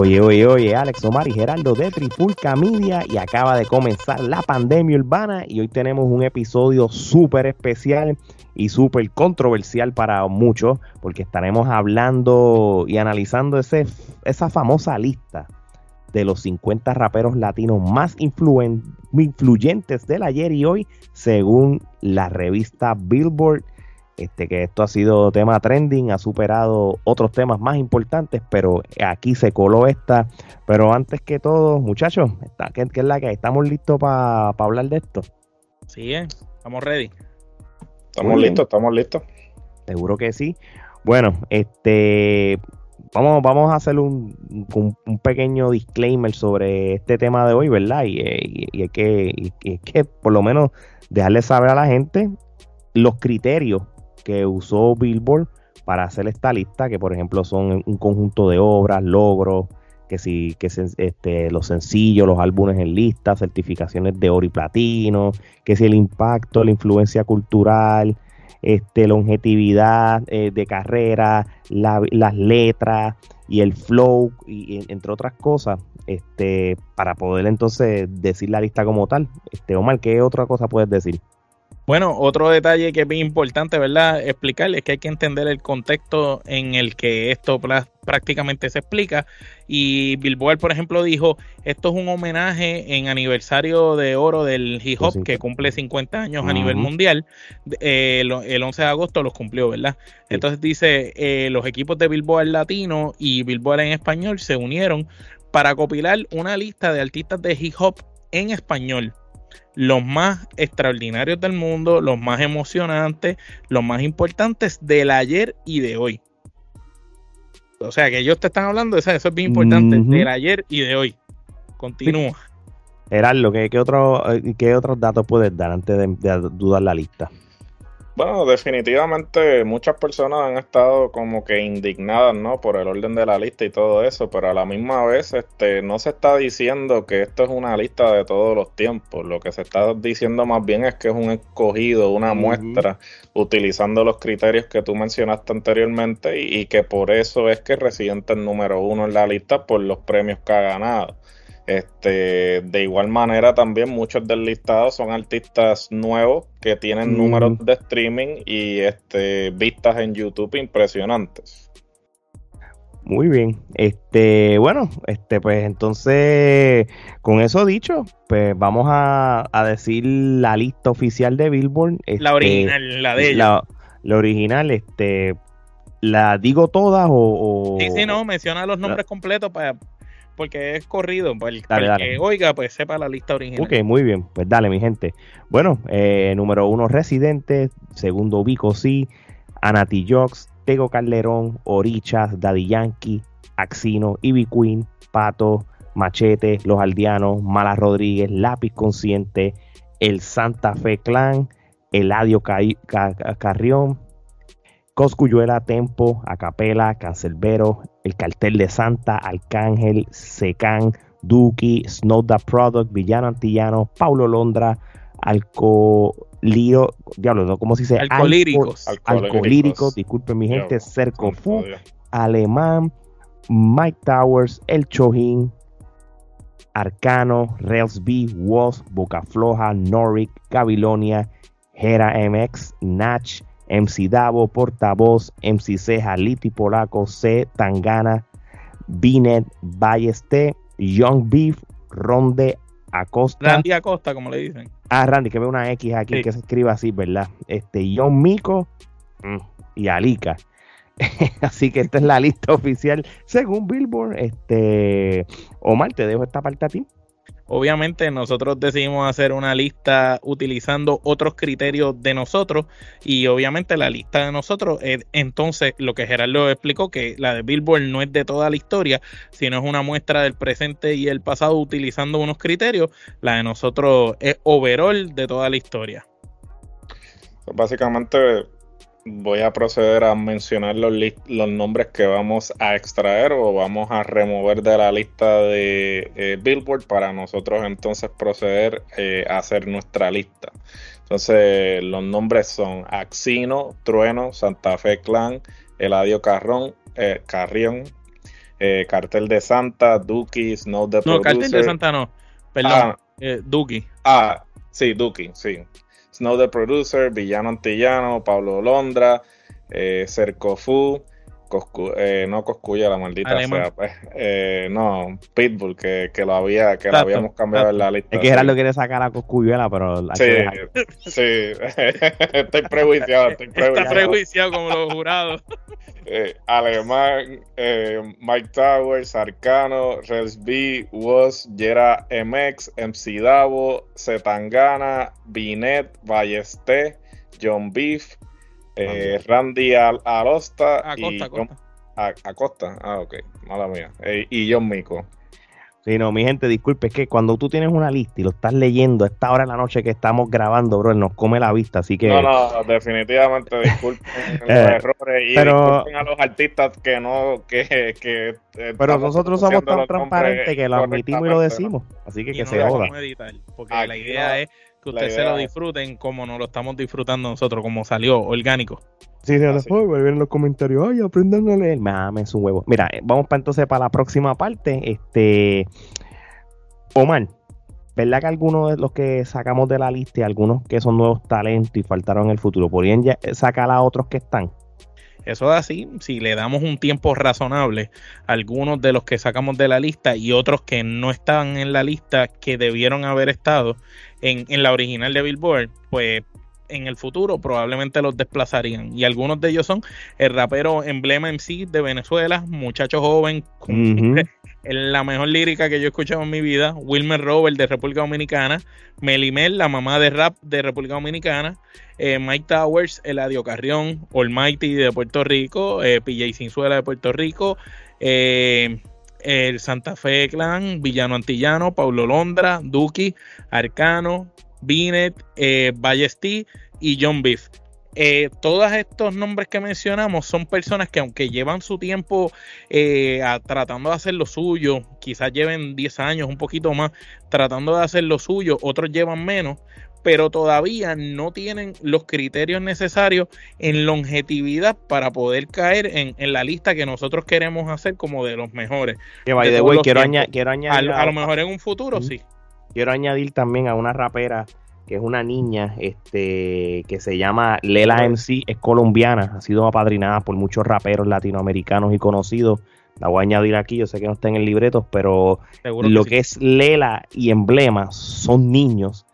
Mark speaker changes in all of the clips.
Speaker 1: Oye, oye, oye, Alex Omar y Geraldo de Tripulca Media y acaba de comenzar la pandemia urbana y hoy tenemos un episodio súper especial y súper controversial para muchos porque estaremos hablando y analizando ese, esa famosa lista de los 50 raperos latinos más influyentes del ayer y hoy según la revista Billboard este, que esto ha sido tema trending, ha superado otros temas más importantes, pero aquí se coló esta. Pero antes que todo, muchachos, ¿qué, es la que ¿Estamos listos para hablar de esto?
Speaker 2: Sí, eh, estamos ready.
Speaker 3: Estamos listos, estamos listos.
Speaker 1: Seguro que sí. Bueno, este vamos, vamos a hacer un, pequeño disclaimer sobre este tema de hoy, ¿verdad? Y, y, que, y, que por lo menos dejarle saber a la gente los criterios que usó Billboard para hacer esta lista, que por ejemplo son un conjunto de obras, logros, que si que este, los sencillos, los álbumes en lista, certificaciones de oro y platino, que si el impacto, la influencia cultural, este, longevidad eh, de carrera, las letras y el flow, y, entre otras cosas, este, para poder entonces decir la lista como tal. Este, Omar, ¿qué otra cosa puedes decir?
Speaker 2: Bueno, otro detalle que es bien importante, ¿verdad? Explicarles es que hay que entender el contexto en el que esto prácticamente se explica. Y Billboard, por ejemplo, dijo, esto es un homenaje en aniversario de oro del hip hop que cumple 50 años a nivel mundial. Eh, el 11 de agosto los cumplió, ¿verdad? Entonces dice, eh, los equipos de Billboard latino y Billboard en español se unieron para copilar una lista de artistas de hip hop en español los más extraordinarios del mundo, los más emocionantes, los más importantes del ayer y de hoy. O sea que ellos te están hablando de eso, eso es bien importante, del ayer y de hoy. Continúa.
Speaker 1: Heraldo, ¿qué, qué, otro, eh, ¿qué otros datos puedes dar antes de dudar la lista?
Speaker 3: Bueno, definitivamente muchas personas han estado como que indignadas, ¿no? Por el orden de la lista y todo eso, pero a la misma vez, este, no se está diciendo que esto es una lista de todos los tiempos. Lo que se está diciendo más bien es que es un escogido, una muestra, utilizando los criterios que tú mencionaste anteriormente y, y que por eso es que Residente el número uno en la lista por los premios que ha ganado. Este, de igual manera, también muchos del listado son artistas nuevos que tienen números de streaming y este, vistas en YouTube impresionantes.
Speaker 1: Muy bien. Este, bueno, este, pues entonces, con eso dicho, pues vamos a, decir la lista oficial de Billboard.
Speaker 2: la original, la de ella.
Speaker 1: La, original, este, ¿la digo todas o,
Speaker 2: Sí, sí, no, menciona los nombres completos para porque es corrido. Para el, que oiga, pues sepa la lista original.
Speaker 1: Ok, muy bien. Pues dale, mi gente. Bueno, eh, número uno, Residente. Segundo, Vico C. Anati Jox. Tego Calderón. Orichas. Daddy Yankee. Axino. Ivy Queen. Pato. Machete. Los Aldeanos. Mala Rodríguez. Lápiz Consciente. El Santa Fe Clan. Eladio Carrión. Coscuyuela, Tempo, Acapela, Cancelbero, El Cartel de Santa, Arcángel, Secan, Duki, Snow the Product, Villano Antillano, Paulo Londra, Alcolío, diablo, ¿no? ¿cómo se dice?
Speaker 2: Alcolíricos.
Speaker 1: Alcolíricos, disculpen mi gente, Cercofu, Alemán, Mike Towers, El Chojín, Arcano, Rails B, Woz, Boca Floja, Noric, Gabilonia, Hera MX, Natch, MC Davo, Portavoz, MC Ceja, Liti Polaco, C, Tangana, Binet, Balleste, Young Beef, Ronde Acosta.
Speaker 2: Randy Acosta, como le dicen.
Speaker 1: Ah, Randy, que ve una X aquí que se escribe así, ¿verdad? Este, Young Mico mm, y Alica. así que esta es la lista oficial según Billboard. Este, Omar, te dejo esta parte a ti.
Speaker 2: Obviamente nosotros decidimos hacer una lista utilizando otros criterios de nosotros y obviamente la lista de nosotros es entonces lo que Gerardo explicó que la de Billboard no es de toda la historia, sino es una muestra del presente y el pasado utilizando unos criterios. La de nosotros es overall de toda la historia.
Speaker 3: básicamente voy a proceder a mencionar los, los, nombres que vamos a extraer o vamos a remover de la lista de eh, Billboard para nosotros entonces proceder eh, a hacer nuestra lista. Entonces los nombres son Axino, Trueno, Santa Fe Clan, Eladio Carrón, eh, Carrión, Cartel de Santa, Duki, Snow the
Speaker 2: No, Cartel de Santa no, perdón, ah, Duki.
Speaker 3: Ah, sí, Duki, sí. Snow the Producer, Villano Antillano, Pablo Londra, eh, Eh, no Coscuya, la maldita sea, pues, eh, no, Pitbull, que, que lo había, que lo habíamos cambiado en la lista.
Speaker 1: Es que Gerardo quiere sacar a Coscuyuela, pero
Speaker 3: sí, sí, estoy prejuiciado, estoy prejuiciado.
Speaker 2: Está prejuiciado como los jurados.
Speaker 3: Eh, Alemán, eh, Mike Towers, Arcano, Rels B, Was, Jera MX, MC Davo, Zetangana, Binet, Ballesté, John Beef, eh, Randy Al Alosta
Speaker 2: y
Speaker 3: Acosta. Acosta. Ah, ok, mala mía. y John Mico.
Speaker 1: Sí, no, mi gente, disculpe, es que cuando tú tienes una lista y lo estás leyendo a esta hora de la noche que estamos grabando, bro, nos come la vista, así que...
Speaker 3: No, no, definitivamente disculpen los eh, errores y disculpen a los artistas que no, que... que
Speaker 1: eh, pero nosotros somos tan transparentes que lo admitimos y lo decimos, así que que se joda.
Speaker 2: porque la idea es que ustedes se lo disfruten como nos lo estamos disfrutando nosotros, como salió, orgánico.
Speaker 1: Sí, de después en los comentarios, ay, aprendan a leer. Mames, su huevo. Mira, eh, vamos para entonces para la próxima parte. Este, Omar, ¿verdad que algunos de los que sacamos de la lista y algunos que son nuevos talentos y faltaron en el futuro, podrían eh, sacar a otros que están?
Speaker 2: Eso es así, si le damos un tiempo razonable, algunos de los que sacamos de la lista y otros que no estaban en la lista que debieron haber estado en, en la original de Billboard, pues en el futuro probablemente los desplazarían. Y algunos de ellos son el rapero emblema MC de Venezuela, muchacho joven, con la mejor lírica que yo he escuchado en mi vida, Wilmer Robert de República Dominicana, Melimel, la mamá de rap de República Dominicana, eh, Mike Towers, Eladio Carrión, Almighty de Puerto Rico, eh, PJ Cinzuela de Puerto Rico, eh, el Santa Fe Clan, Villano Antillano, Paulo Londra, Duki, Arcano, Binet, eh, Ballesti y John Beef. Eh, todos estos nombres que mencionamos son personas que aunque llevan su tiempo eh, tratando de hacer lo suyo, quizás lleven 10 años, un poquito más, tratando de hacer lo suyo, otros llevan menos, pero todavía no tienen los criterios necesarios en longevidad para poder caer en, la lista que nosotros queremos hacer como de los mejores.
Speaker 1: Que by the way, quiero, quiero, añadir.
Speaker 2: A, lo mejor en un futuro, sí.
Speaker 1: Quiero añadir también a una rapera que es una niña este, que se llama Lela MC, es colombiana, ha sido apadrinada por muchos raperos latinoamericanos y conocidos. La voy a añadir aquí, yo sé que no está en el libreto, pero lo que, es Lela y Emblema son niños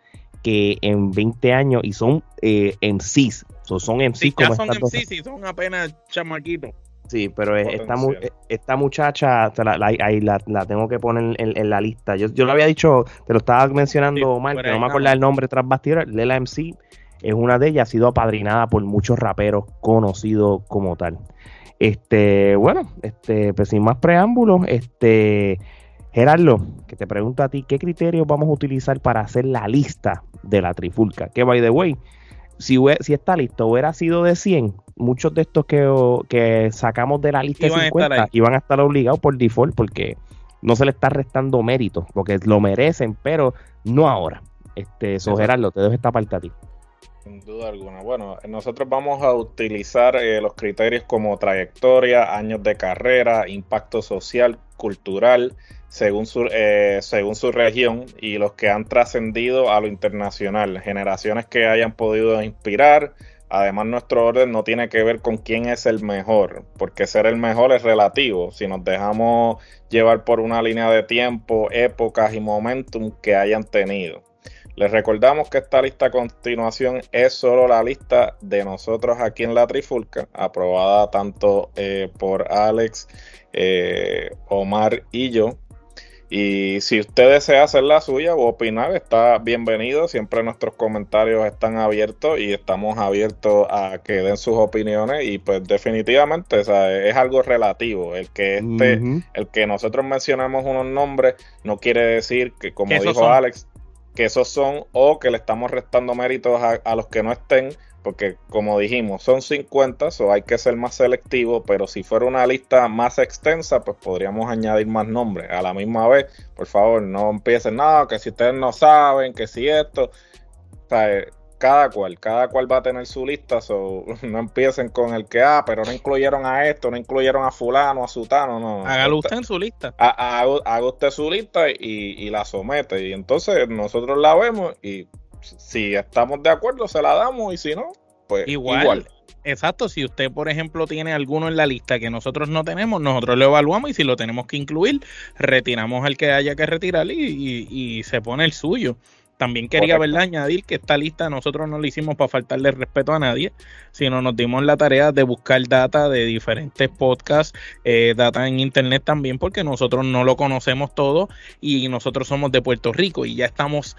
Speaker 1: que en 20 años y son eh, MCs, son MCs
Speaker 2: ya son MCs y son apenas chamaquitos.
Speaker 1: Sí, pero esta, e, esta muchacha, la, ahí la, tengo que poner en, la lista. Yo, yo lo había dicho, te lo estaba mencionando mal, pero no me acuerdo el nombre tras bastidores. Lela MC es una de ellas, ha sido apadrinada por muchos raperos conocidos como tal. Este, bueno, este, pues sin más preámbulos, este, Gerardo, que te pregunto a ti, ¿qué criterios vamos a utilizar para hacer la lista de la trifulca? Que by the way, si, si esta lista hubiera sido de 100, muchos de estos que, que sacamos de la lista de 50 iban a estar obligados por default porque no se le está restando mérito, porque lo merecen, pero no ahora. Este, so, Gerardo, te dejo esta parte a ti.
Speaker 3: Sin duda alguna. Bueno, nosotros vamos a utilizar eh, los criterios como trayectoria, años de carrera, impacto social, cultural, según su, eh, según su región y los que han trascendido a lo internacional, generaciones que hayan podido inspirar, Además, nuestro orden no tiene que ver con quién es el mejor, porque ser el mejor es relativo. Si nos dejamos llevar por una línea de tiempo, épocas y momentum que hayan tenido. Les recordamos que esta lista a continuación es solo la lista de nosotros aquí en la Trifulca, aprobada tanto eh, por Alex, eh, Omar y yo. Y si usted desea hacer la suya o opinar, está bienvenido. Siempre nuestros comentarios están abiertos y estamos abiertos a que den sus opiniones. Y pues definitivamente es algo relativo. El que este, el que nosotros mencionamos unos nombres, no quiere decir que, como dijo Alex, que esos son o que le estamos restando méritos a, los que no estén, porque como dijimos, son 50, o hay que ser más selectivo, pero si fuera una lista más extensa, pues podríamos añadir más nombres. A la misma vez, por favor, no empiecen, nada, que si ustedes no saben, que si esto, o sea, cada cual, cada cual va a tener su lista, so, no empiecen con el que, ah, pero no incluyeron a esto, no incluyeron a fulano, a sutano, no.
Speaker 2: Hágalo usted en su lista.
Speaker 3: Haga, usted su lista y, la somete, y entonces nosotros la vemos y si estamos de acuerdo se la damos y si no, pues igual.
Speaker 2: Exacto, si usted, por ejemplo, tiene alguno en la lista que nosotros no tenemos, nosotros lo evaluamos y si lo tenemos que incluir, retiramos al que haya que retirar y, y se pone el suyo. También quería ¿verdad? añadir que esta lista nosotros no la hicimos para faltarle respeto a nadie, sino nos dimos la tarea de buscar data de diferentes podcasts, eh, data en internet también, porque nosotros no lo conocemos todo y nosotros somos de Puerto Rico y ya estamos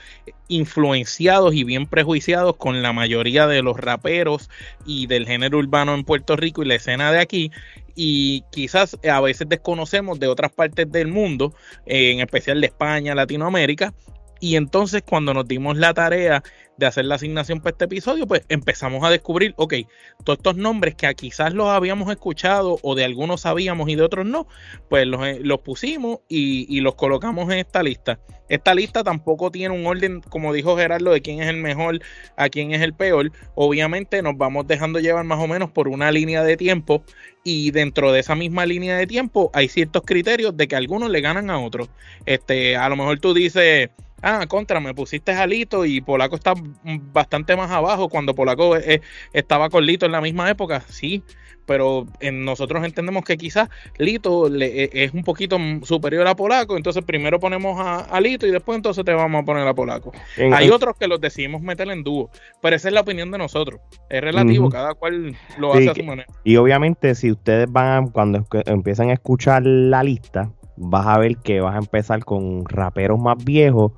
Speaker 2: influenciados y bien prejuiciados con la mayoría de los raperos y del género urbano en Puerto Rico y la escena de aquí y quizás a veces desconocemos de otras partes del mundo, eh, en especial de España, Latinoamérica, y entonces cuando nos dimos la tarea de hacer la asignación para este episodio, pues empezamos a descubrir, ok, todos estos nombres que quizás los habíamos escuchado o de algunos sabíamos y de otros no, pues los, eh, pusimos y, y, los colocamos en esta lista. Esta lista tampoco tiene un orden, como dijo Gerardo, de quién es el mejor, a quién es el peor. Obviamente nos vamos dejando llevar más o menos por una línea de tiempo y dentro de esa misma línea de tiempo hay ciertos criterios de que algunos le ganan a otros. Este, a lo mejor tú dices ah, contra, me pusiste a Lito y Polaco está bastante más abajo cuando Polaco eh, estaba con Lito en la misma época, sí, pero en nosotros entendemos que quizás Lito le, e, es un poquito superior a Polaco, entonces primero ponemos a, Lito y después entonces te vamos a poner a Polaco. Hay otros que los decidimos meter en dúo, pero esa es la opinión de nosotros, es relativo, cada cual lo hace a su manera.
Speaker 1: Y obviamente si ustedes van, cuando empiezan a escuchar la lista, vas a ver que vas a empezar con raperos más viejos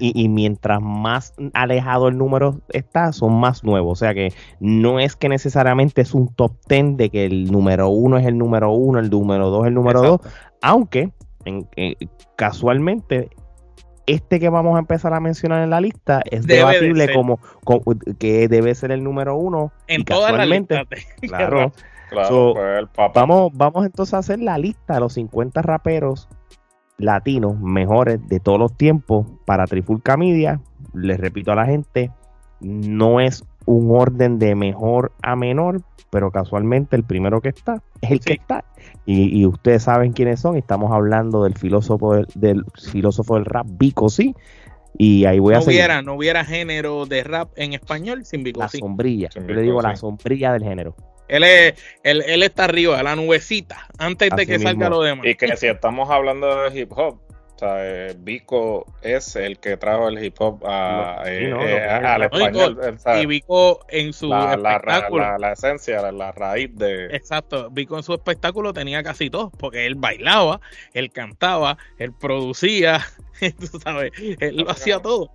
Speaker 1: y, mientras, más alejado el número está, son más nuevos. O sea que no es que necesariamente es un top ten de que el número uno es el número uno, el número dos es el número dos, aunque eh, casualmente este que vamos a empezar a mencionar en la lista es debatible como, que debe ser el número uno.
Speaker 2: En todas las listas.
Speaker 1: Claro. claro pues vamos, vamos entonces a hacer la lista de los 50 raperos latinos mejores de todos los tiempos para Trifulca Media. Les repito a la gente, no es un orden de mejor a menor, pero casualmente el primero que está es el que está. Y, ustedes saben quiénes son. Estamos hablando del filósofo del, filósofo del rap, Vico, sí. Y ahí voy
Speaker 2: no
Speaker 1: a
Speaker 2: hubiera, No hubiera género de rap en español sin Vico.
Speaker 1: La sombrilla. Yo le digo la sombrilla del género.
Speaker 2: Él, es, él, él, está arriba, la nubecita, antes de que salga lo demás.
Speaker 3: Y que si estamos hablando de hip hop, o sea, eh, Vico es el que trajo el hip hop a, eh, eh, al español.
Speaker 2: y Vico en su
Speaker 3: espectáculo. La, esencia, la, raíz de.
Speaker 2: Exacto. Vico en su espectáculo tenía casi todo, porque él bailaba, él cantaba, él producía, tú sabes, él lo hacía todo.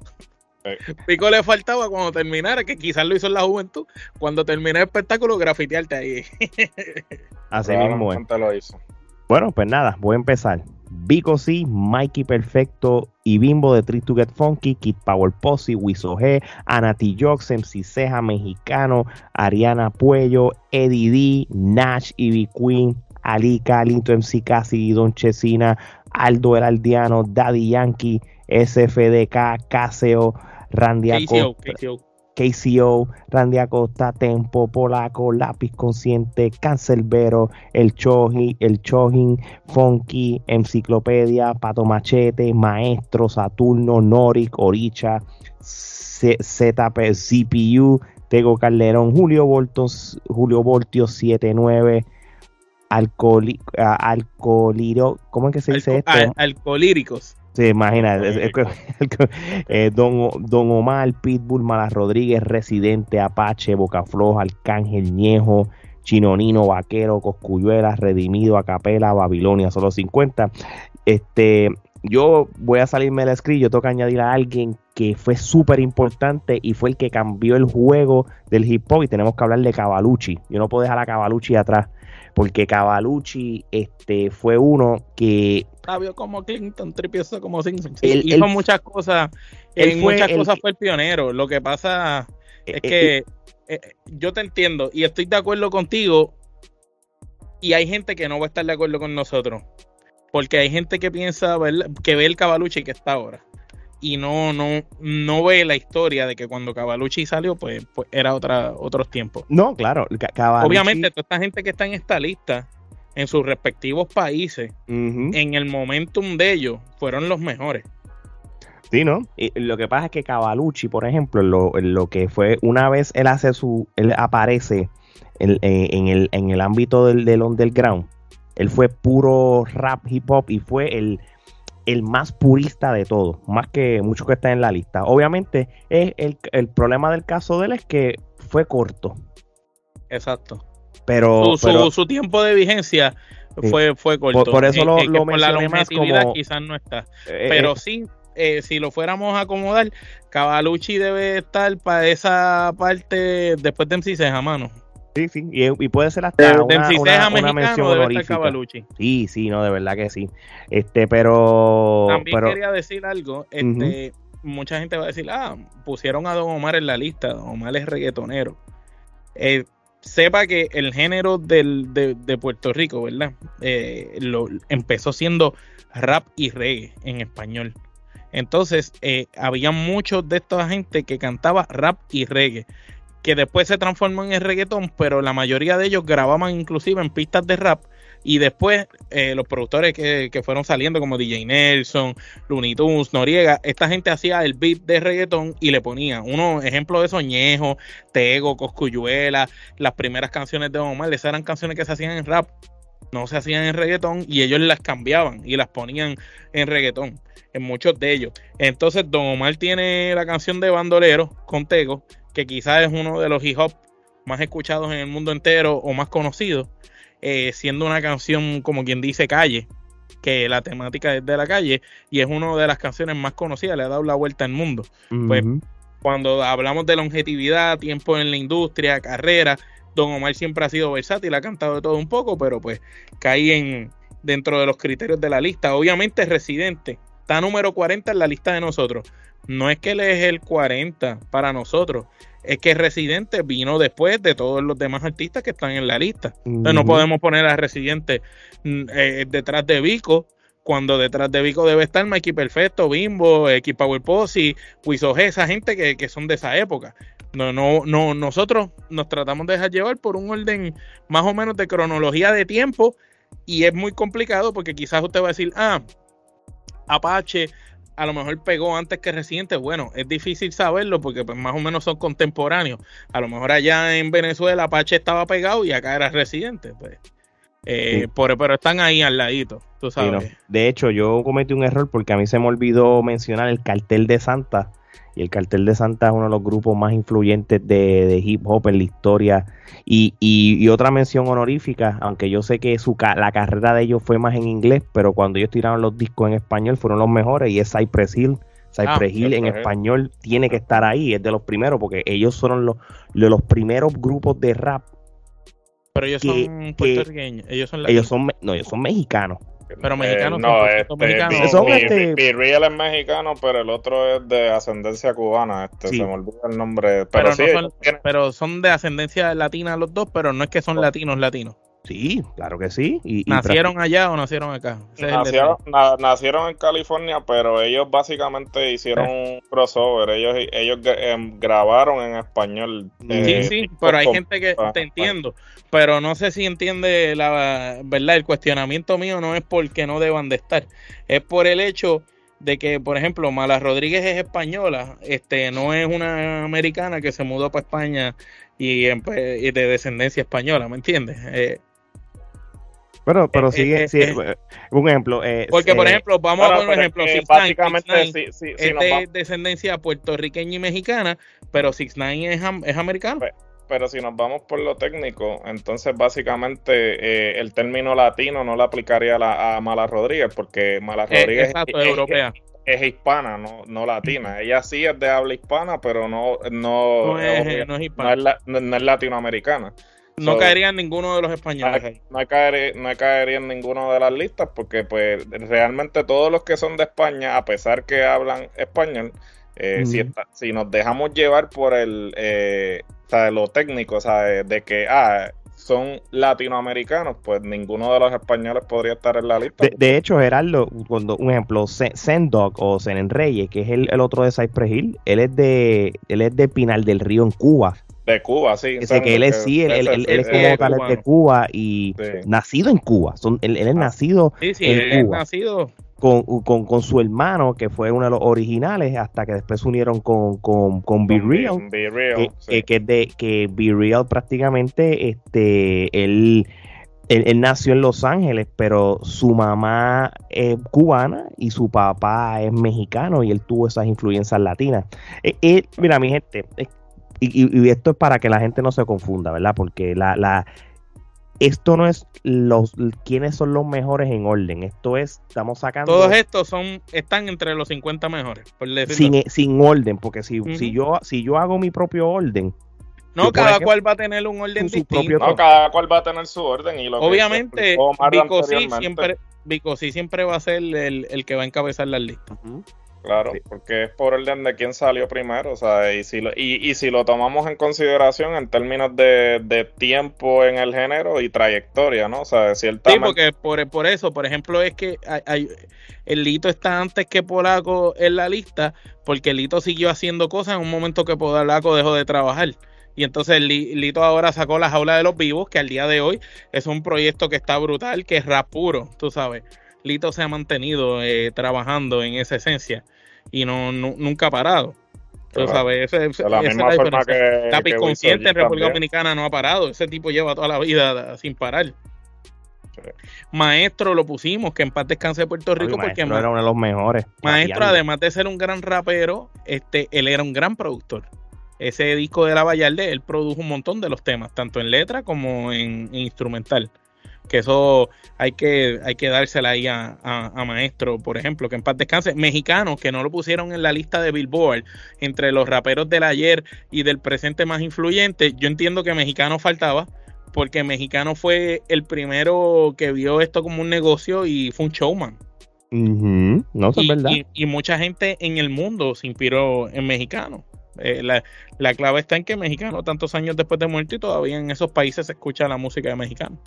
Speaker 2: Pico le faltaba cuando terminara, que quizás lo hizo en la juventud, cuando terminé el espectáculo, grafitearte ahí.
Speaker 1: Así mismo Lo hizo. Bueno, pues nada, voy a empezar. Vico C, Mikey Perfecto y Bimbo de Tree to Get Funky, Kid Power Posse, Wiso G, Anati Jox, MC Ceja Mexicano, Ariana Puello, Eddie D, Nash, Ivy Queen, Ali Linto MC Casi, Don Chesina, Aldo Heraldiano, Daddy Yankee, SFDK, Caseo, Randy Acosta, KCO, Randy Acosta, Tempo, Polaco, Lápiz Consciente, Cancelbero, El Choji, El Chojin, Funky, Enciclopedia, Pato Machete, Maestro, Saturno, Noric, Oricha, ZP, CPU, Tego Calderón, Julio Voltos, Julio Voltio 79, Alcohol, alcoholiro, ¿cómo es que se dice esto?
Speaker 2: alcoholíricos.
Speaker 1: Sí, imagina, eh, don, don, Omar, Pitbull, Malas Rodríguez, Residente, Apache, Boca Floja, Arcángel, Ñejo, Chinonino, Vaquero, Coscuyuela, Redimido, Acapela, Babilonia, solo 50. Este, yo voy a salirme del script, yo tengo que añadir a alguien que fue súper importante y fue el que cambió el juego del hip hop y tenemos que hablar de Cavalucci. Yo no puedo dejar a Cavalucci atrás porque Cavalucci este, fue uno que...
Speaker 2: Sabio como Clinton, tripioso como Simpson. Sí, hizo muchas cosas, en muchas cosas fue el pionero. Lo que pasa es eh, que eh, eh, yo te entiendo y estoy de acuerdo contigo y hay gente que no va a estar de acuerdo con nosotros. Porque hay gente que piensa, que ve el Cavalucci que está ahora y no, no, no ve la historia de que cuando Cavalucci salió, pues, pues era otra, otros tiempos.
Speaker 1: No, claro.
Speaker 2: Obviamente, toda esta gente que está en esta lista, en sus respectivos países, en el momentum de ellos, fueron los mejores.
Speaker 1: Sí, ¿no? Y lo que pasa es que Cavalucci, por ejemplo, lo, lo que fue, una vez él hace su, él aparece en, en, el, en el ámbito del, del underground, él fue puro rap hip hop y fue el el más purista de todos, más que muchos que están en la lista. Obviamente, es el, problema del caso de él es que fue corto.
Speaker 2: Exacto.
Speaker 1: Pero
Speaker 2: su, tiempo de vigencia fue, fue corto.
Speaker 1: Por, eso lo, lo por la
Speaker 2: longevidad quizás no está. Eh, pero eh, sí, eh, si lo fuéramos a acomodar, Cavalucci debe estar para esa parte después de MC a mano.
Speaker 1: Sí, sí, y, puede ser hasta
Speaker 2: una, una, mención honorífica.
Speaker 1: Sí, sí, no, de verdad que sí. Este, pero...
Speaker 2: También quería decir algo, este, mucha gente va a decir, ah, pusieron a Don Omar en la lista, Don Omar es reggaetonero. Eh, sepa que el género del, de, Puerto Rico, ¿verdad? Eh, lo, empezó siendo rap y reggae en español. Entonces, eh, había muchos de esta gente que cantaba rap y reggae que después se transformó en el reggaetón, pero la mayoría de ellos grababan inclusive en pistas de rap y después eh, los productores que, fueron saliendo como DJ Nelson, Looney Tunes, Noriega, esta gente hacía el beat de reggaetón y le ponía unos ejemplos de Soñejo, Tego, Coscuyuela, las primeras canciones de Omar, esas eran canciones que se hacían en rap, no se hacían en reggaetón y ellos las cambiaban y las ponían en reggaetón, en muchos de ellos. Entonces Don Omar tiene la canción de Bandolero con Tego, que quizás es uno de los hip hop más escuchados en el mundo entero o más conocidos, eh, siendo una canción como quien dice calle, que la temática es de la calle y es una de las canciones más conocidas, le ha dado la vuelta al mundo. Pues cuando hablamos de longevidad, tiempo en la industria, carrera, Don Omar siempre ha sido versátil, ha cantado de todo un poco, pero pues cae en dentro de los criterios de la lista. Obviamente Residente está número 40 en la lista de nosotros, no es que él es el 40 para nosotros, es que Residente vino después de todos los demás artistas que están en la lista. Entonces no podemos poner a Residente mm, eh, detrás de Vico, cuando detrás de Vico debe estar Mikey Perfecto, Bimbo, X Power Posse, Wiso esa gente que, son de esa época. No, no, no, nosotros nos tratamos de dejar llevar por un orden más o menos de cronología de tiempo y es muy complicado porque quizás usted va a decir, ah, Apache a lo mejor pegó antes que Residente. Bueno, es difícil saberlo porque pues, más o menos son contemporáneos. A lo mejor allá en Venezuela Apache estaba pegado y acá era Residente. Pues. Eh, pero están ahí al ladito, tú sabes.
Speaker 1: De hecho, yo cometí un error porque a mí se me olvidó mencionar el cartel de Santa y el Cartel de Santa es uno de los grupos más influyentes de, hip hop en la historia. Y, otra mención honorífica, aunque yo sé que su la carrera de ellos fue más en inglés, pero cuando ellos tiraron los discos en español fueron los mejores y es Cypress Hill. Cypress ah, Hill en español tiene que estar ahí, es de los primeros, porque ellos fueron los, los primeros grupos de rap.
Speaker 2: Pero ellos son puertorriqueños, ellos son,
Speaker 1: ellos son, no, ellos son mexicanos.
Speaker 2: Pero mexicanos eh, no,
Speaker 3: este, mexicanos. Son este... Es mexicano, pero el otro es de ascendencia cubana. Este, Se me olvida el nombre. Pero, sí,
Speaker 2: son, pero son de ascendencia latina los dos, pero no es que son latinos latinos.
Speaker 1: Sí, claro que sí. Y,
Speaker 2: ¿Nacieron allá o nacieron acá?
Speaker 3: Nacieron, en California, pero ellos básicamente hicieron eh. un crossover. Ellos, ellos em, grabaron en español.
Speaker 2: sí, eh, sí, pero hay gente que te entiendo. Pero no sé si entiende la verdad. El cuestionamiento mío no es porque no deban de estar, es por el hecho de que, por ejemplo, Mala Rodríguez es española, este, no es una americana que se mudó para España y, de descendencia española, ¿me entiendes? Eh,
Speaker 1: pero, pero eh, sigue, eh, eh, un ejemplo.
Speaker 2: porque, por ejemplo, vamos a poner un ejemplo. Six básicamente, es de descendencia puertorriqueña y mexicana, pero Six Nine es, es americano.
Speaker 3: pero si nos vamos por lo técnico, entonces básicamente el término latino no le aplicaría a, la, a Mala Rodríguez, porque Mala Rodríguez
Speaker 2: es, europea.
Speaker 3: Es, hispana, no, no latina. Ella sí es de habla hispana, pero no, no,
Speaker 2: no es,
Speaker 3: no es, latinoamericana.
Speaker 2: No caería en ninguno de los españoles.
Speaker 3: No, caería, no caería en ninguno de las listas porque pues realmente todos los que son de España, a pesar que hablan español, eh, si, si nos dejamos llevar por el, eh, lo técnico, o sea, de que, ah, son latinoamericanos, pues ninguno de los españoles podría estar en la lista.
Speaker 1: De, hecho, Gerardo, cuando un ejemplo, Sendog o Senen Reyes, que es el, otro de Cypress Hill, él es de él es de Pinal del Río en Cuba.
Speaker 3: De Cuba, sí.
Speaker 1: Ese que él es, sí, él, es como tal de Cuba y nacido en Cuba. Son, él, es ah. nacido
Speaker 2: sí, sí, él Es nacido
Speaker 1: con, con, su hermano, que fue uno de los originales, hasta que después se unieron con, con, con Be Real. que, que, de, que Be Real prácticamente, este, él, él, nació en Los Ángeles, pero su mamá es cubana y su papá es mexicano y él tuvo esas influencias latinas. Eh, mira, mi gente, y, y, esto es para que la gente no se confunda, ¿verdad? Porque la, la esto no es los quiénes son los mejores en orden. Esto es, estamos sacando.
Speaker 2: Todos estos son, están entre los 50 mejores.
Speaker 1: sin, sin, orden, porque si, si, yo, si yo hago mi propio orden.
Speaker 2: No, cada cual va a tener un orden distinto.
Speaker 3: no, cada cual va a tener su orden. y lo
Speaker 2: Obviamente, Vico siempre, siempre va a ser el, el, que va a encabezar la lista.
Speaker 3: Claro, porque es por orden de quién salió primero, o sea, y si lo, y, si lo tomamos en consideración en términos de, tiempo en el género y trayectoria, ¿no? O sea, ciertamente...
Speaker 2: Sí, porque por, por eso, por ejemplo, es que hay, el Lito está antes que Polaco en la lista, porque el Lito siguió haciendo cosas en un momento que Polaco dejó de trabajar. Y entonces el Lito ahora sacó la jaula de los vivos, que al día de hoy es un proyecto que está brutal, que es rap puro, tú sabes. Lito se ha mantenido eh, trabajando en esa esencia y no, nunca ha parado. Tú sabes, la misma forma que, consciente en República Dominicana no ha parado. Ese tipo lleva toda la vida sin parar. Maestro lo pusimos, que en paz descanse de Puerto Rico, porque
Speaker 1: era uno de los mejores.
Speaker 2: Maestro, además de ser un gran rapero, este, él era un gran productor. Ese disco de La Vallarde, él produjo un montón de los temas, tanto en letra como en instrumental que eso hay que, hay que dársela ahí a, Maestro, por ejemplo, que en paz descanse. Mexicanos que no lo pusieron en la lista de Billboard entre los raperos del ayer y del presente más influyente. Yo entiendo que Mexicano faltaba, porque Mexicano fue el primero que vio esto como un negocio y fue un showman.
Speaker 1: No, es verdad.
Speaker 2: Y, mucha gente en el mundo se inspiró en Mexicano. Eh, la, la, clave está en que Mexicano, tantos años después de muerto, y todavía en esos países se escucha la música de Mexicano.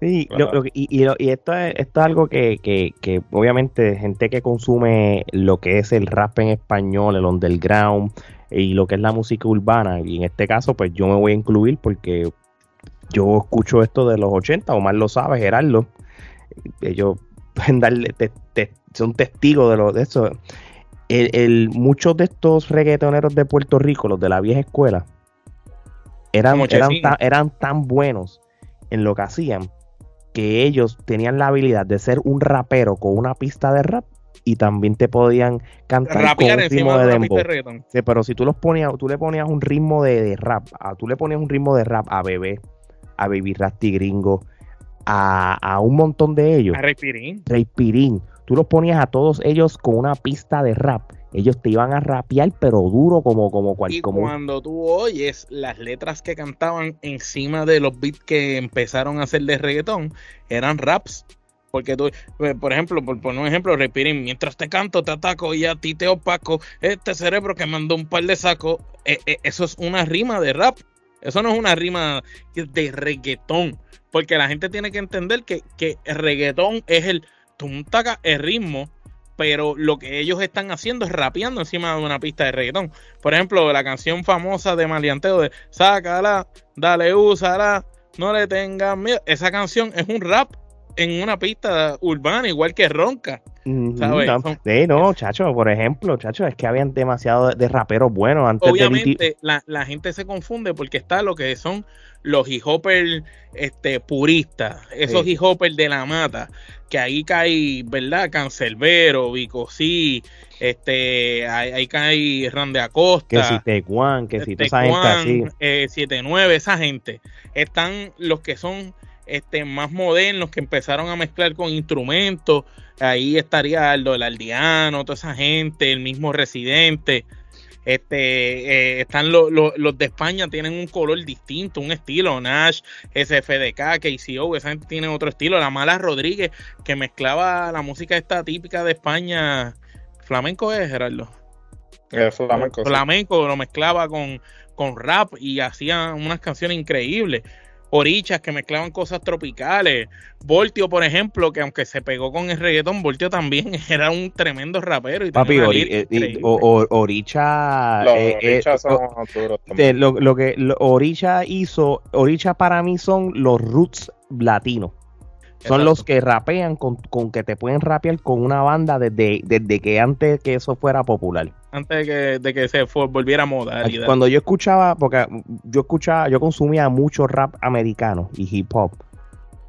Speaker 1: Sí, y, y, esto, es, esto es algo que, que, que, obviamente gente que consume lo que es el rap en español, el underground y lo que es la música urbana, y en este caso pues yo me voy a incluir porque yo escucho esto de los 80, o más lo sabe Gerardo, ellos pueden darle, son testigos de, lo, de eso. El, muchos de estos reggaetoneros de Puerto Rico, los de la vieja escuela, eran, eran, eran tan buenos en lo que hacían que ellos tenían la habilidad de ser un rapero con una pista de rap y también te podían cantar con un ritmo de dembow. sí, pero si tú los ponías, tú le ponías un ritmo de, rap, a, tú le ponías un ritmo de rap a Bebé, a Baby Rasty Gringo, a, a, un montón de ellos.
Speaker 2: A Rey Pirín.
Speaker 1: Rey Pirín. Tú los ponías a todos ellos con una pista de rap ellos te iban a rapear, pero duro como, como
Speaker 2: cual, Y cuando tú oyes las letras que cantaban encima de los beats que empezaron a hacer de reggaetón, eran raps. Porque tú, eh, por ejemplo, por poner un ejemplo, respiren, mientras te canto, te ataco y a ti te opaco, este cerebro que mandó un par de sacos, eh, eh, eso es una rima de rap. Eso no es una rima de reggaetón. Porque la gente tiene que entender que, que el reggaetón es el tumtaca, el ritmo pero lo que ellos están haciendo es rapeando encima de una pista de reggaetón. Por ejemplo, la canción famosa de Malianteo de Sácala, dale, úsala, no le tengas miedo. Esa canción es un rap en una pista urbana, igual que Ronca.
Speaker 1: ¿sabes? No, no, chacho, por ejemplo, chacho, es que habían demasiado de, raperos buenos antes
Speaker 2: Obviamente, la, la, gente se confunde porque está lo que son los hip este, puristas, esos sí. hip de la mata, que ahí cae, ¿verdad? Cancelbero, Vicosí, este, ahí, cae Rande Acosta.
Speaker 1: Que si Tecuan, que si toda esa gente así.
Speaker 2: Eh, 79, esa gente. Están los que son este, más modernos, que empezaron a mezclar con instrumentos. Ahí estaría Aldo el Aldiano, toda esa gente, el mismo Residente. Este, eh, están los, los, de España, tienen un color distinto, un estilo. Nash, SFDK, KCO, esa gente tiene otro estilo. La Mala Rodríguez, que mezclaba la música esta típica de España. Flamenco es, Gerardo.
Speaker 3: flamenco.
Speaker 2: Flamenco lo mezclaba con, con rap y hacía unas canciones increíbles orichas que mezclaban cosas tropicales. Voltio, por ejemplo, que aunque se pegó con el reggaetón, Voltio también era un tremendo rapero. Y
Speaker 1: Papi, Oricha. lo, que Oricha hizo, Oricha para mí son los roots latinos. Son los que rapean con, que te pueden rapear con una banda desde, desde que antes que eso fuera popular
Speaker 2: antes de que, se volviera moda.
Speaker 1: Cuando yo escuchaba, porque yo escuchaba, yo consumía mucho rap americano y hip hop.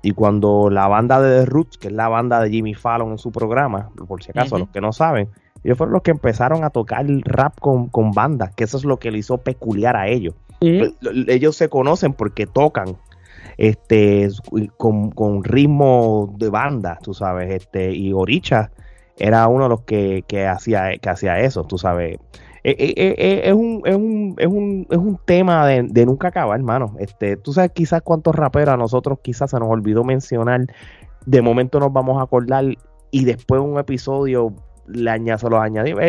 Speaker 1: Y cuando la banda de The Roots, que es la banda de Jimmy Fallon en su programa, por si acaso, los que no saben, ellos fueron los que empezaron a tocar rap con, con bandas, que eso es lo que le hizo peculiar a ellos. Ellos se conocen porque tocan este con, con ritmo de banda, tú sabes, este, y Oricha era uno de los que, hacía, que hacía eso, tú sabes. Eh, eh, eh, es, un, es, un, es, un, es un tema de, nunca acabar, hermano. Este, tú sabes quizás cuántos raperos a nosotros quizás se nos olvidó mencionar. De momento nos vamos a acordar y después un episodio le añado, los añadimos.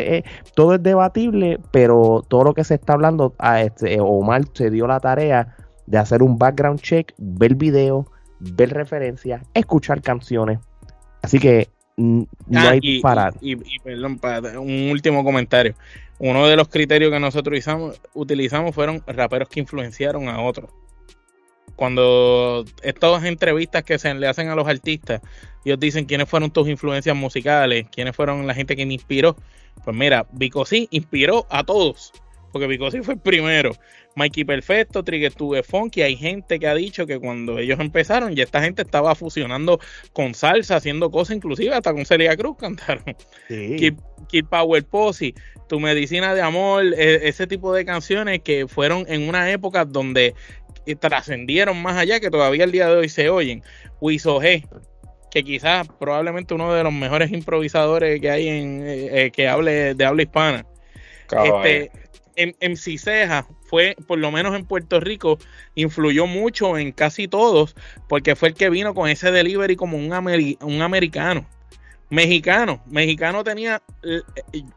Speaker 1: todo es debatible, pero todo lo que se está hablando, a este, Omar se dio la tarea de hacer un background check, ver video, ver referencias, escuchar canciones. Así que no ah, hay y, parar.
Speaker 2: Y, perdón, para un último comentario. Uno de los criterios que nosotros utilizamos, fueron raperos que influenciaron a otros. Cuando estas entrevistas que se le hacen a los artistas, ellos dicen quiénes fueron tus influencias musicales, quiénes fueron la gente que me inspiró. Pues mira, Vico sí inspiró a todos, porque Vico sí fue el primero. Mikey Perfecto, Trigger Tube Funky. Hay gente que ha dicho que cuando ellos empezaron, ya esta gente estaba fusionando con salsa, haciendo cosas, inclusive hasta con Celia Cruz cantaron. Sí. Kid, Power Posse, Tu Medicina de Amor, e, ese tipo de canciones que fueron en una época donde trascendieron más allá, que todavía el día de hoy se oyen. Wiso G, que quizás probablemente uno de los mejores improvisadores que hay en eh, eh, que hable de habla hispana. Este, en, Ceja fue, por lo menos en Puerto Rico, influyó mucho en casi todos, porque fue el que vino con ese delivery como un, un americano. Mexicano, mexicano tenía, eh,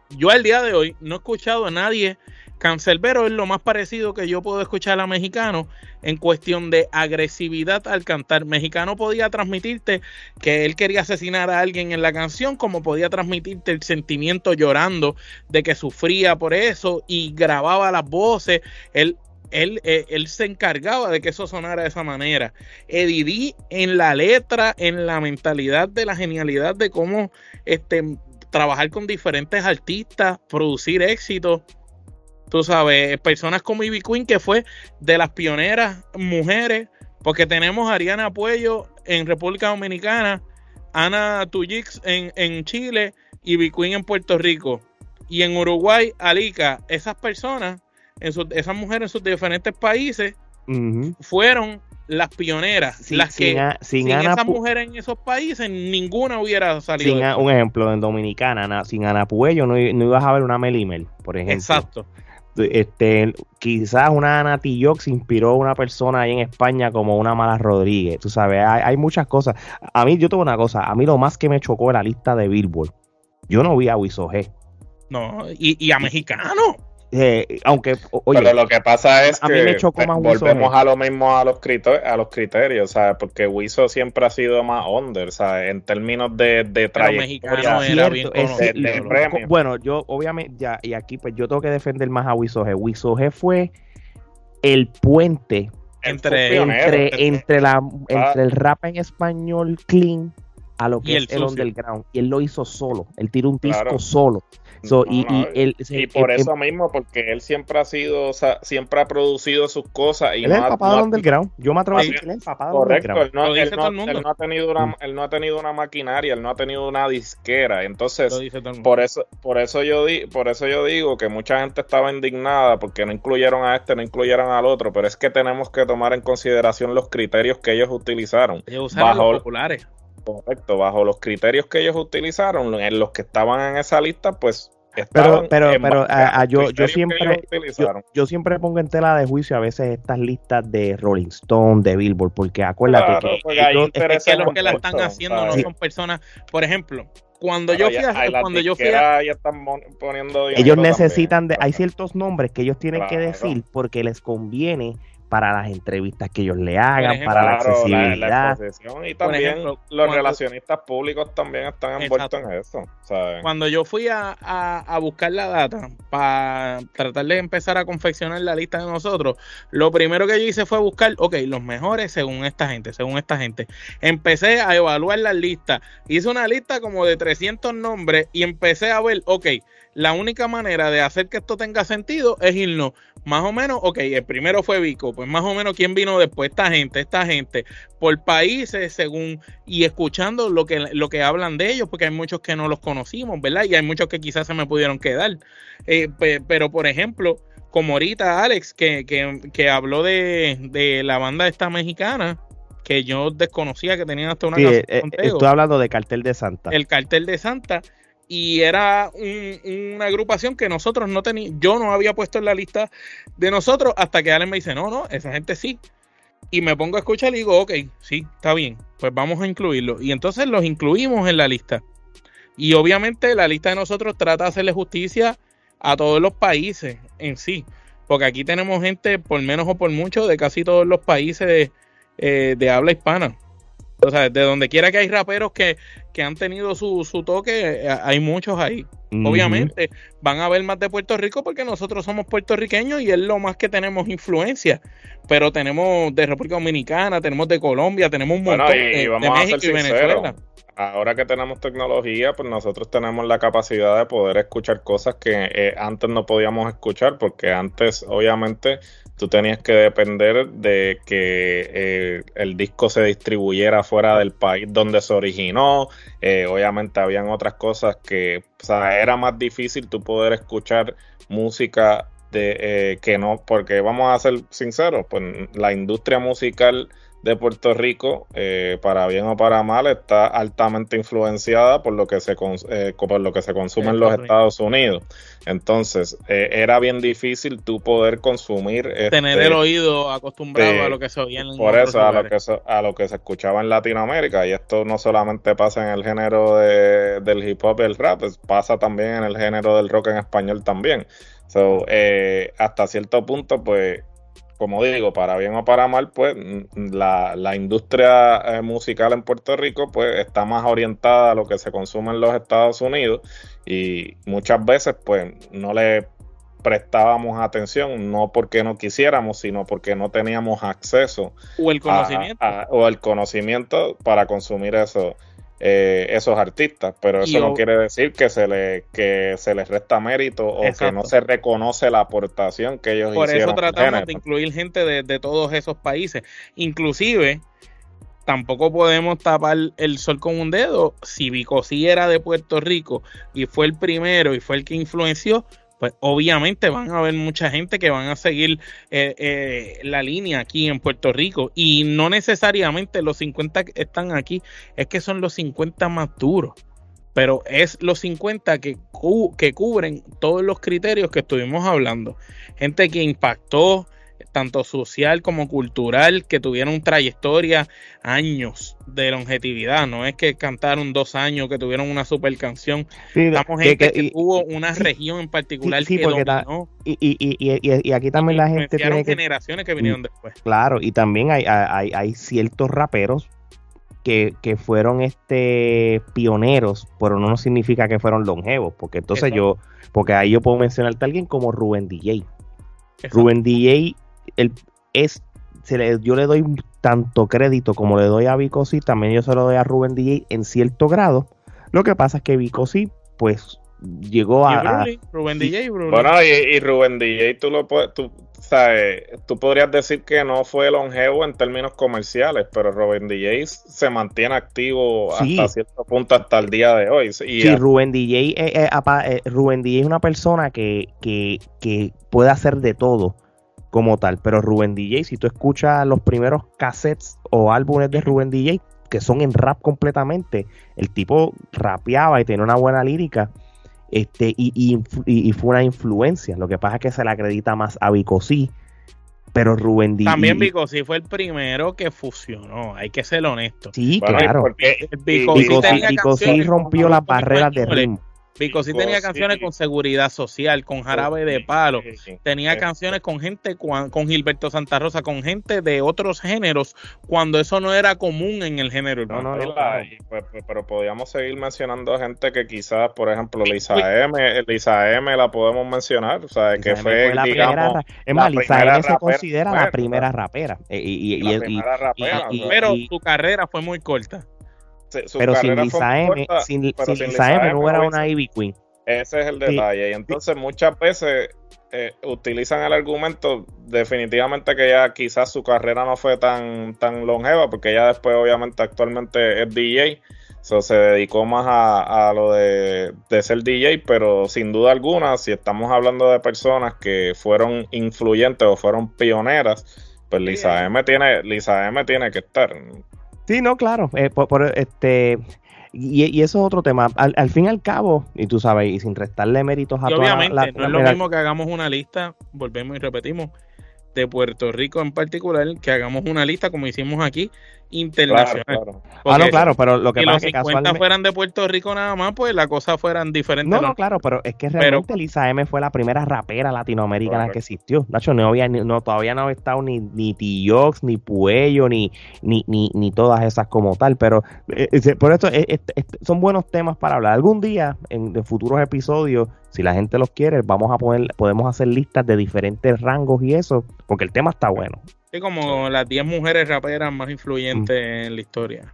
Speaker 2: yo al día de hoy no he escuchado a nadie Cancelbero es lo más parecido que yo puedo escuchar a mexicano en cuestión de agresividad al cantar. Mexicano podía transmitirte que él quería asesinar a alguien en la canción, como podía transmitirte el sentimiento llorando de que sufría por eso y grababa las voces. Él, él, eh, él se encargaba de que eso sonara de esa manera. Eddie en la letra, en la mentalidad de la genialidad de cómo este, trabajar con diferentes artistas, producir éxitos Tú sabes, personas como Ivy Queen, que fue de las pioneras mujeres, porque tenemos a Ariana Puello en República Dominicana, Ana Tuyix en, en Chile, Ivy Queen en Puerto Rico. Y en Uruguay, Alica, esas personas, en esas mujeres en sus diferentes países, fueron las pioneras, las que sin, esas mujeres en esos países ninguna hubiera salido.
Speaker 1: Sin un ejemplo, en Dominicana, sin Ana Puello no, no, ibas a ver una Melimel, por ejemplo.
Speaker 2: Exacto
Speaker 1: este, quizás una Nati se inspiró a una persona ahí en España como una Mala Rodríguez. Tú sabes, hay, muchas cosas. A mí, yo tengo una cosa, a mí lo más que me chocó en la lista de Billboard, yo no vi a Wiso
Speaker 2: No, y, y a mexicano.
Speaker 1: Eh, aunque, oye,
Speaker 3: pero lo que pasa es que volvemos a lo mismo a los, criterios, a los criterios, ¿sabes? Porque Wiso siempre ha sido más under, ¿sabes? En términos de, de trayectoria.
Speaker 1: bueno, yo obviamente, ya, y aquí pues yo tengo que defender más a Wiso G. fue el puente entre, entre, entre, la, ah. entre el rap en español clean a lo que es el, underground. Y él lo hizo solo. Él tiró un disco solo
Speaker 3: y, por eso mismo, porque él siempre ha sido, o sea, siempre ha producido sus cosas. Y
Speaker 1: él no es el papá del underground. Yo me atrevo a decir que él es el papá
Speaker 3: Correcto, él no, ha tenido una, mm. él no ha tenido una maquinaria, él no ha tenido una disquera. Entonces, por eso, por eso yo di, por eso yo digo que mucha gente estaba indignada porque no incluyeron a este, no incluyeron al otro, pero es que tenemos que tomar en consideración los criterios que ellos utilizaron.
Speaker 2: Ellos usaron bajo, los populares.
Speaker 3: Correcto, bajo los criterios que ellos utilizaron, en los que estaban en esa lista, pues
Speaker 1: pero, pero, pero a, yo, yo siempre yo, siempre pongo en tela de juicio a veces estas listas de Rolling Stone, de Billboard, porque acuérdate que,
Speaker 2: es que los que la están haciendo no son personas, por ejemplo, cuando yo fui a, cuando yo fui
Speaker 1: ellos necesitan de, hay ciertos nombres que ellos tienen que decir porque les conviene para las entrevistas que ellos le hagan, para la accesibilidad.
Speaker 3: y también los relacionistas públicos también están envueltos en eso.
Speaker 2: Cuando yo fui a, buscar la data para tratar de empezar a confeccionar la lista de nosotros, lo primero que yo hice fue buscar, ok, los mejores según esta gente, según esta gente. Empecé a evaluar las listas. Hice una lista como de 300 nombres y empecé a ver, ok, la única manera de hacer que esto tenga sentido es irnos más o menos, ok, el primero fue Vico, pues más o menos quién vino después, esta gente, esta gente, por países según y escuchando lo que, lo que hablan de ellos, porque hay muchos que no los conocimos, ¿verdad? Y hay muchos que quizás se me pudieron quedar. Eh, pero por ejemplo, como ahorita Alex, que, que, habló de, la banda esta mexicana, que yo desconocía que tenían hasta una
Speaker 1: sí, eh, eh, Estoy hablando de Cartel de Santa.
Speaker 2: El Cartel de Santa y era una agrupación que nosotros no teníamos, yo no había puesto en la lista de nosotros hasta que Allen me dice, no, no, esa gente sí. Y me pongo a escuchar y digo, ok, sí, está bien, pues vamos a incluirlo. Y entonces los incluimos en la lista. Y obviamente la lista de nosotros trata de hacerle justicia a todos los países en sí. Porque aquí tenemos gente, por menos o por mucho, de casi todos los países de, eh, de habla hispana. O sea, de donde quiera que hay raperos que, han tenido su, su, toque, eh, hay muchos ahí. Obviamente van a ver más de Puerto Rico porque nosotros somos puertorriqueños y es lo más que tenemos influencia. Pero tenemos de República Dominicana, tenemos de Colombia, tenemos un montón de, México y Venezuela.
Speaker 3: Ahora que tenemos tecnología, pues nosotros tenemos la capacidad de poder escuchar cosas que eh, antes no podíamos escuchar porque antes obviamente tú tenías que depender de que eh, el disco se distribuyera fuera del país donde se originó. Eh, obviamente habían otras cosas que, o sea, era más difícil tú poder escuchar música de que no, porque vamos a ser sinceros, pues la industria musical de Puerto Rico, eh, para bien o para mal, está altamente influenciada por lo que se, eh, por lo que se consume en los Estados Unidos. Entonces, eh, era bien difícil tú poder consumir...
Speaker 2: Tener este, el oído acostumbrado a lo que se oía en
Speaker 3: Por eso, a lo, que se, a lo que se escuchaba en Latinoamérica. Y esto no solamente pasa en el género del hip hop y el rap, pasa también en el género del rock en español también. So, hasta cierto punto, pues como digo, para bien o para mal, pues la, la industria eh, musical en Puerto Rico pues está más orientada a lo que se consume en los Estados Unidos y muchas veces pues no le prestábamos atención, no porque no quisiéramos, sino porque no teníamos acceso
Speaker 2: o el conocimiento
Speaker 3: o el conocimiento para consumir eso. Eh, esos artistas, pero eso no quiere decir que se le que se les resta mérito o que no se reconoce la aportación que ellos
Speaker 2: Por
Speaker 3: hicieron.
Speaker 2: Por eso tratamos de incluir gente de, todos esos países, inclusive tampoco podemos tapar el sol con un dedo. Si Vicosí era de Puerto Rico y fue el primero y fue el que influenció, pues obviamente van a haber mucha gente que van a seguir eh, eh, la línea aquí en Puerto Rico y no necesariamente los 50 que están aquí, es que son los 50 más duros, pero es los 50 que, que cubren todos los criterios que estuvimos hablando. Gente que impactó, tanto social como cultural, que tuvieron trayectoria, años de longevidad. No es que cantaron dos años, que tuvieron una super canción. Estamos gente que, hubo una región en particular que dominó.
Speaker 1: y, y, y, y, aquí también la gente
Speaker 2: tiene generaciones que vinieron después.
Speaker 1: Claro, y también hay, hay, hay ciertos raperos que, que, fueron este pioneros, pero no significa que fueron longevos, porque entonces yo, porque ahí yo puedo mencionarte a alguien como Rubén DJ. Rubén DJ el, es, se le, yo le doy tanto crédito como le doy a Vicosi, también yo se lo doy a Rubén DJ en cierto grado. Lo que pasa es que Vicosi, pues, llegó a.
Speaker 2: Rubén DJ,
Speaker 3: Bueno, y, Rubén DJ, tú lo puedes, tú, sabes, tú podrías decir que no fue longevo en términos comerciales, pero Rubén DJ se mantiene activo hasta cierto punto hasta el día de hoy.
Speaker 1: Y sí, Rubén DJ, eh, eh, eh, Rubén DJ es una persona que, que, que puede hacer de todo como tal. Pero Rubén DJ, si tú escuchas los primeros cassettes o álbumes de Rubén DJ, que son en rap completamente, el tipo rapeaba y tenía una buena lírica. este, y, y, fue una influencia. Lo que pasa es que se le acredita más a Vicosí, pero Rubén
Speaker 2: Díaz. También Vicosí fue el primero que fusionó, hay que ser honesto.
Speaker 1: Sí, claro. Vicosí rompió las barreras de ritmo.
Speaker 2: Vico sí tenía canciones con seguridad social, con jarabe de palo, tenía canciones con gente, con Gilberto Santa Rosa, con gente de otros géneros, cuando eso no era común en el género.
Speaker 3: No, no, pues, pues, pero podíamos seguir mencionando gente que quizás, por ejemplo, Lisa M, Lisa M la podemos mencionar, o sea, que fue,
Speaker 1: la
Speaker 3: digamos,
Speaker 1: es más, Lisa M se considera la primera rapera.
Speaker 2: pero su carrera fue muy corta
Speaker 1: pero sin Lisa M, sin, Lisa M no hubiera una Ivy Queen.
Speaker 3: Ese es el detalle. Y entonces muchas veces eh, utilizan el argumento definitivamente que ya quizás su carrera no fue tan, tan longeva, porque ella después obviamente actualmente es DJ. se dedicó más a, lo de, ser DJ, pero sin duda alguna, si estamos hablando de personas que fueron influyentes o fueron pioneras, pues Lisa M tiene, Lisa M tiene que estar.
Speaker 1: Sí, no, claro. Eh, por, este, y, eso es otro tema. Al, fin y al cabo, y tú sabes, y sin restarle méritos a
Speaker 2: toda obviamente, la, no es lo mismo que hagamos una lista, volvemos y repetimos, de Puerto Rico en particular, que hagamos una lista como hicimos aquí, internacional.
Speaker 1: Ah, no, claro, pero lo que pasa es que
Speaker 2: casualmente... fueran de Puerto Rico nada más, pues las cosas fueran diferentes.
Speaker 1: No, no, claro, pero es que realmente Lisa M fue la primera rapera latinoamericana que existió. Nacho, no había, no, todavía no había estado ni, ni T-Jox, ni Puello, ni, ni, ni, ni, todas esas como tal, pero eh, eh, por esto son buenos temas para hablar. Algún día, en, en futuros episodios, si la gente los quiere, vamos a poner, podemos hacer listas de diferentes rangos y eso, porque el tema está bueno.
Speaker 2: Sí, como las 10 mujeres raperas más influyentes mm. en la historia.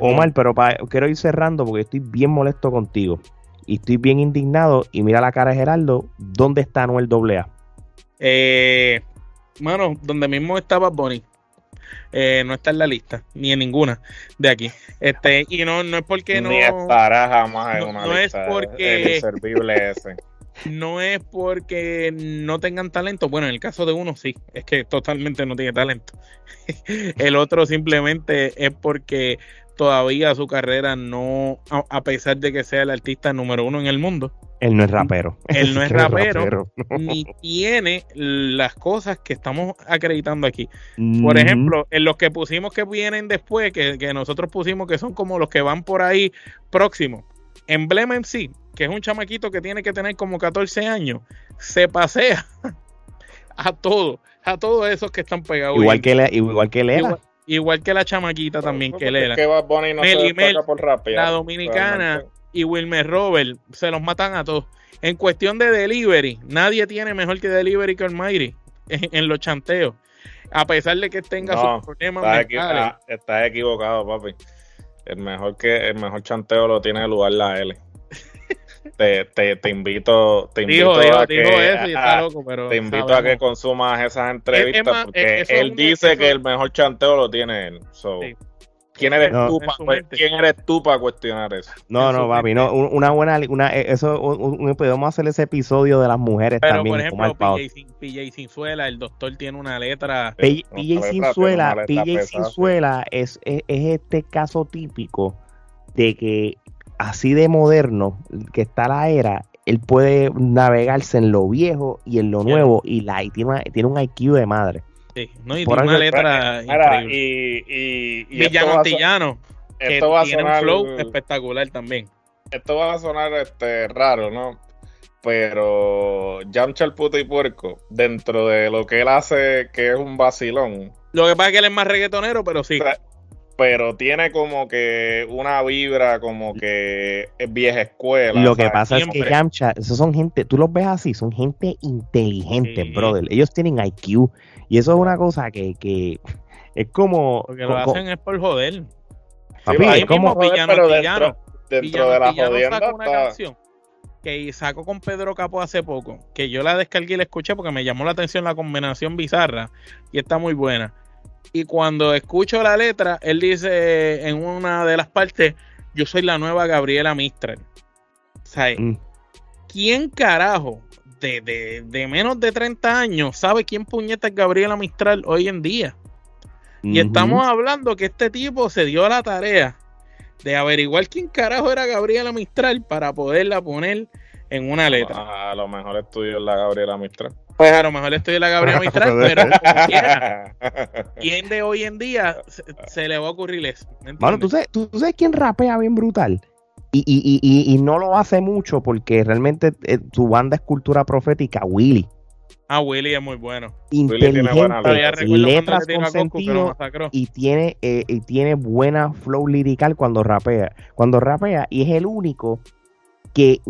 Speaker 1: Omar, pero quiero ir cerrando porque estoy bien molesto contigo. Y estoy bien indignado. Y mira la cara de Gerardo. ¿Dónde está Noel AA?
Speaker 2: Eh, mano, donde mismo estaba Bonnie. Eh, no está en la lista, ni en ninguna de aquí. Este, y no, no es porque no.
Speaker 3: Ni estará jamás en una
Speaker 2: no
Speaker 3: lista.
Speaker 2: es porque.
Speaker 3: El ese
Speaker 2: no es porque no tengan talento. Bueno, en el caso de uno sí, es que totalmente no tiene talento. el otro simplemente es porque todavía su carrera no, a pesar de que sea el artista número uno en el mundo.
Speaker 1: Él no es rapero.
Speaker 2: Él no es rapero, ni tiene las cosas que estamos acreditando aquí. Por mm. ejemplo, en los que pusimos que vienen después, que, que nosotros pusimos que son como los que van por ahí próximos. Emblema en sí, que es un chamaquito que tiene que tener como 14 años, se pasea a todos, a todos esos que están pegados.
Speaker 1: Igual que, la, igual que
Speaker 2: Igual, que la chamaquita también que Lela.
Speaker 3: no
Speaker 2: la dominicana y Wilmer Robert se los matan a todos. En cuestión de delivery, nadie tiene mejor que delivery que Almighty en, en los chanteos. A pesar de que tenga sus problemas
Speaker 3: mentales. estás equivocado, papi. El mejor que el mejor chanteo lo tiene el lugar la L. Te, te, te invito, te invito a que, te invito a que consumas esas entrevistas porque él dice que el mejor chanteo lo tiene él. ¿Quién eres, tú para, ¿Quién eres tú para cuestionar eso?
Speaker 1: No, no, papi, no, una buena, una, eh, eso, un, podemos hacer ese episodio de las mujeres
Speaker 2: Pero,
Speaker 1: también.
Speaker 2: por ejemplo, PJ, sin, PJ Sinzuela, el doctor tiene una letra.
Speaker 1: PJ, Sinzuela, PJ Sinzuela es, es, es este caso típico de que así de moderno que está la era, él puede navegarse en lo viejo y en lo nuevo y, la, tiene, tiene un IQ de madre.
Speaker 2: Sí, no, y tiene una letra increíble.
Speaker 3: Y, y, y
Speaker 2: Villano Antillano, que tiene un flow espectacular también.
Speaker 3: Esto va a sonar este, raro, ¿no? Pero Yamcha el puto y puerco, dentro de lo que él hace, que es un vacilón.
Speaker 2: Lo que pasa es que él es más reggaetonero, pero sí
Speaker 3: pero tiene como que una vibra como que es vieja escuela.
Speaker 1: Lo que pasa es que Yamcha, esos son gente, tú los ves así, son gente inteligente, brother. Ellos tienen IQ y eso es una cosa que, que es como...
Speaker 2: Porque lo hacen es por joder.
Speaker 1: Papi, es como...
Speaker 2: Villano, pero
Speaker 3: dentro, dentro de la jodienda
Speaker 2: una canción que sacó con Pedro Capo hace poco, que yo la descargué y la escuché porque me llamó la atención la combinación bizarra y está muy buena y cuando escucho la letra, él dice en una de las partes, yo soy la nueva Gabriela Mistral. O mm. ¿quién carajo de, menos de 30 años sabe quién puñeta es Gabriela Mistral hoy en día? Y estamos hablando que este tipo se dio la tarea de averiguar quién carajo era Gabriela Mistral para poderla poner en una letra.
Speaker 3: A lo mejor estudió la Gabriela Mistral.
Speaker 2: Pues a lo mejor estudió la Gabriela Mistral, pero ¿quién de hoy en día se, le va a ocurrir eso?
Speaker 1: Bueno, ¿tú sabes, ¿tú sabes quién rapea bien brutal? Y, y, y, y, no lo hace mucho porque realmente eh, su banda es cultura profética, Willy.
Speaker 2: Ah, Willy es muy bueno.
Speaker 1: Inteligente, letras con sentido y tiene, eh, y tiene buena flow lirical cuando rapea. Cuando rapea y es el único que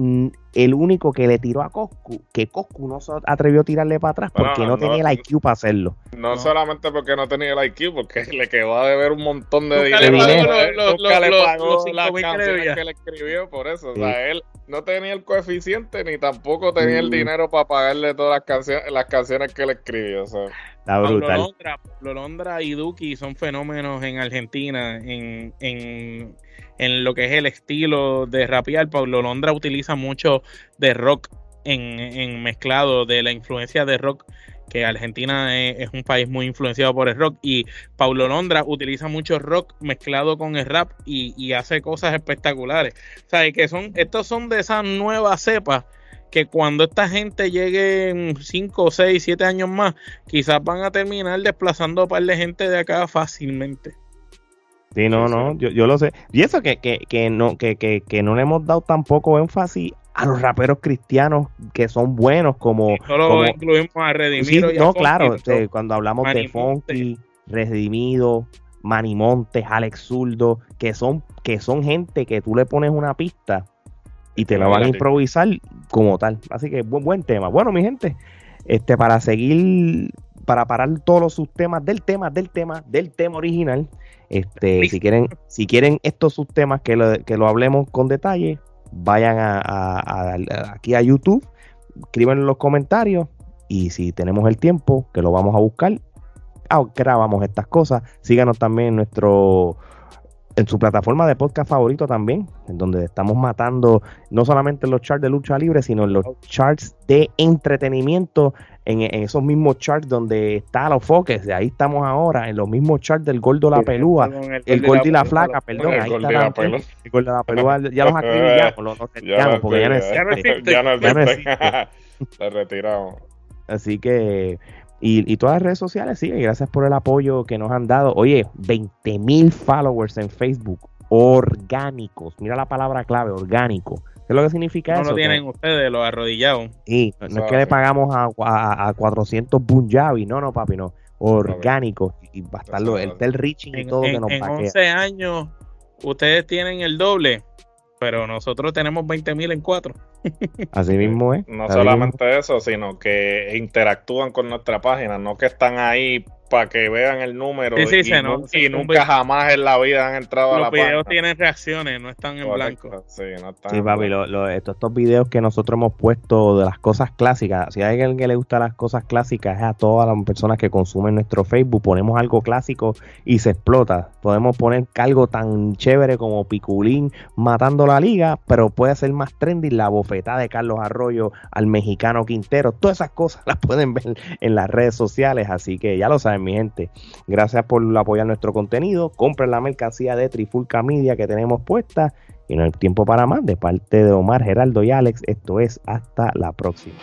Speaker 1: el único que le tiró a Coscu, que Coscu no se atrevió a tirarle para atrás porque no, tenía el IQ para hacerlo.
Speaker 3: No, solamente porque no tenía el IQ, porque le quedó a deber un montón de dinero.
Speaker 2: Nunca le
Speaker 3: pagó las canciones que le escribió por eso. O sea, él no tenía el coeficiente ni tampoco tenía el mm. dinero para pagarle todas las canciones, las canciones que le escribió. O sea.
Speaker 1: Está brutal.
Speaker 2: Londra, y Duki son fenómenos en Argentina, en, en en lo que es el estilo de rapear. Pablo Londra utiliza mucho de rock en, mezclado de la influencia de rock que Argentina es, un país muy influenciado por el rock y Paulo Londra utiliza mucho rock mezclado con el rap y, hace cosas espectaculares. O sea, que son, estos son de esas nuevas cepas que cuando esta gente llegue 5, 6, 7 años más, quizás van a terminar desplazando a un par de gente de acá fácilmente.
Speaker 1: Sí, no, no, yo, yo lo sé. Y eso que, que, que no, que, que, que no le hemos dado tampoco énfasis a los raperos cristianos que son buenos como...
Speaker 2: Solo incluimos a Redimido.
Speaker 1: no, claro, este, cuando hablamos de Funky, Redimido, Manimontes, Alex Zurdo, que son, que son gente que tú le pones una pista y te la van a improvisar como tal. Así que buen, buen tema. Bueno, mi gente, este para seguir, para parar todos los subtemas del tema, del tema, del tema original, este, si quieren, si quieren estos subtemas que lo, que lo hablemos con detalle, vayan a, aquí a YouTube, escriban en los comentarios y si tenemos el tiempo, que lo vamos a buscar, ah, grabamos estas cosas. Síganos también en nuestro en su plataforma de podcast favorito también, en donde estamos matando no solamente los charts de lucha libre, sino los charts de entretenimiento, en, esos mismos charts donde está los foques, ahí estamos ahora, en los mismos charts del gordo la pelúa, el, gordo y la, flaca, perdón, ahí está la, el gordo la pelúa, ya los acribillamos, los, los ya porque ya no existe.
Speaker 3: Ya no existe. retiramos.
Speaker 1: Así que y, todas las redes sociales, sí, gracias por el apoyo que nos han dado. Oye, 20 mil followers en Facebook, orgánicos. Mira la palabra clave, orgánico. ¿Qué es lo que significa eso?
Speaker 2: No lo tienen ustedes, los arrodillados.
Speaker 1: Sí, no, es que le pagamos a, a, a 400 Punjabi, no, no, papi, no. Orgánico. Y va a estar el tel reaching y todo que nos
Speaker 2: En 11 años, ustedes tienen el doble, pero nosotros tenemos 20 mil en cuatro.
Speaker 1: Así mismo es.
Speaker 3: No solamente eso, sino que interactúan con nuestra página, no que están ahí para que vean el número y, nunca jamás en la vida han entrado a la
Speaker 2: página. Los videos tienen reacciones, no están en blanco.
Speaker 1: Sí, no están sí papi, estos, estos, videos que nosotros hemos puesto de las cosas clásicas, si hay alguien que le gusta las cosas clásicas, es a todas las personas que consumen nuestro Facebook, ponemos algo clásico y se explota. Podemos poner algo tan chévere como Piculín matando la liga, pero puede ser más trendy la bofetada de Carlos Arroyo al mexicano Quintero. Todas esas cosas las pueden ver en las redes sociales, así que ya lo mi gente. Gracias por apoyar nuestro contenido. Compren la mercancía de Trifulca Media que tenemos puesta. Y no hay tiempo para más. De parte de Omar, Geraldo y Alex, esto es hasta la próxima.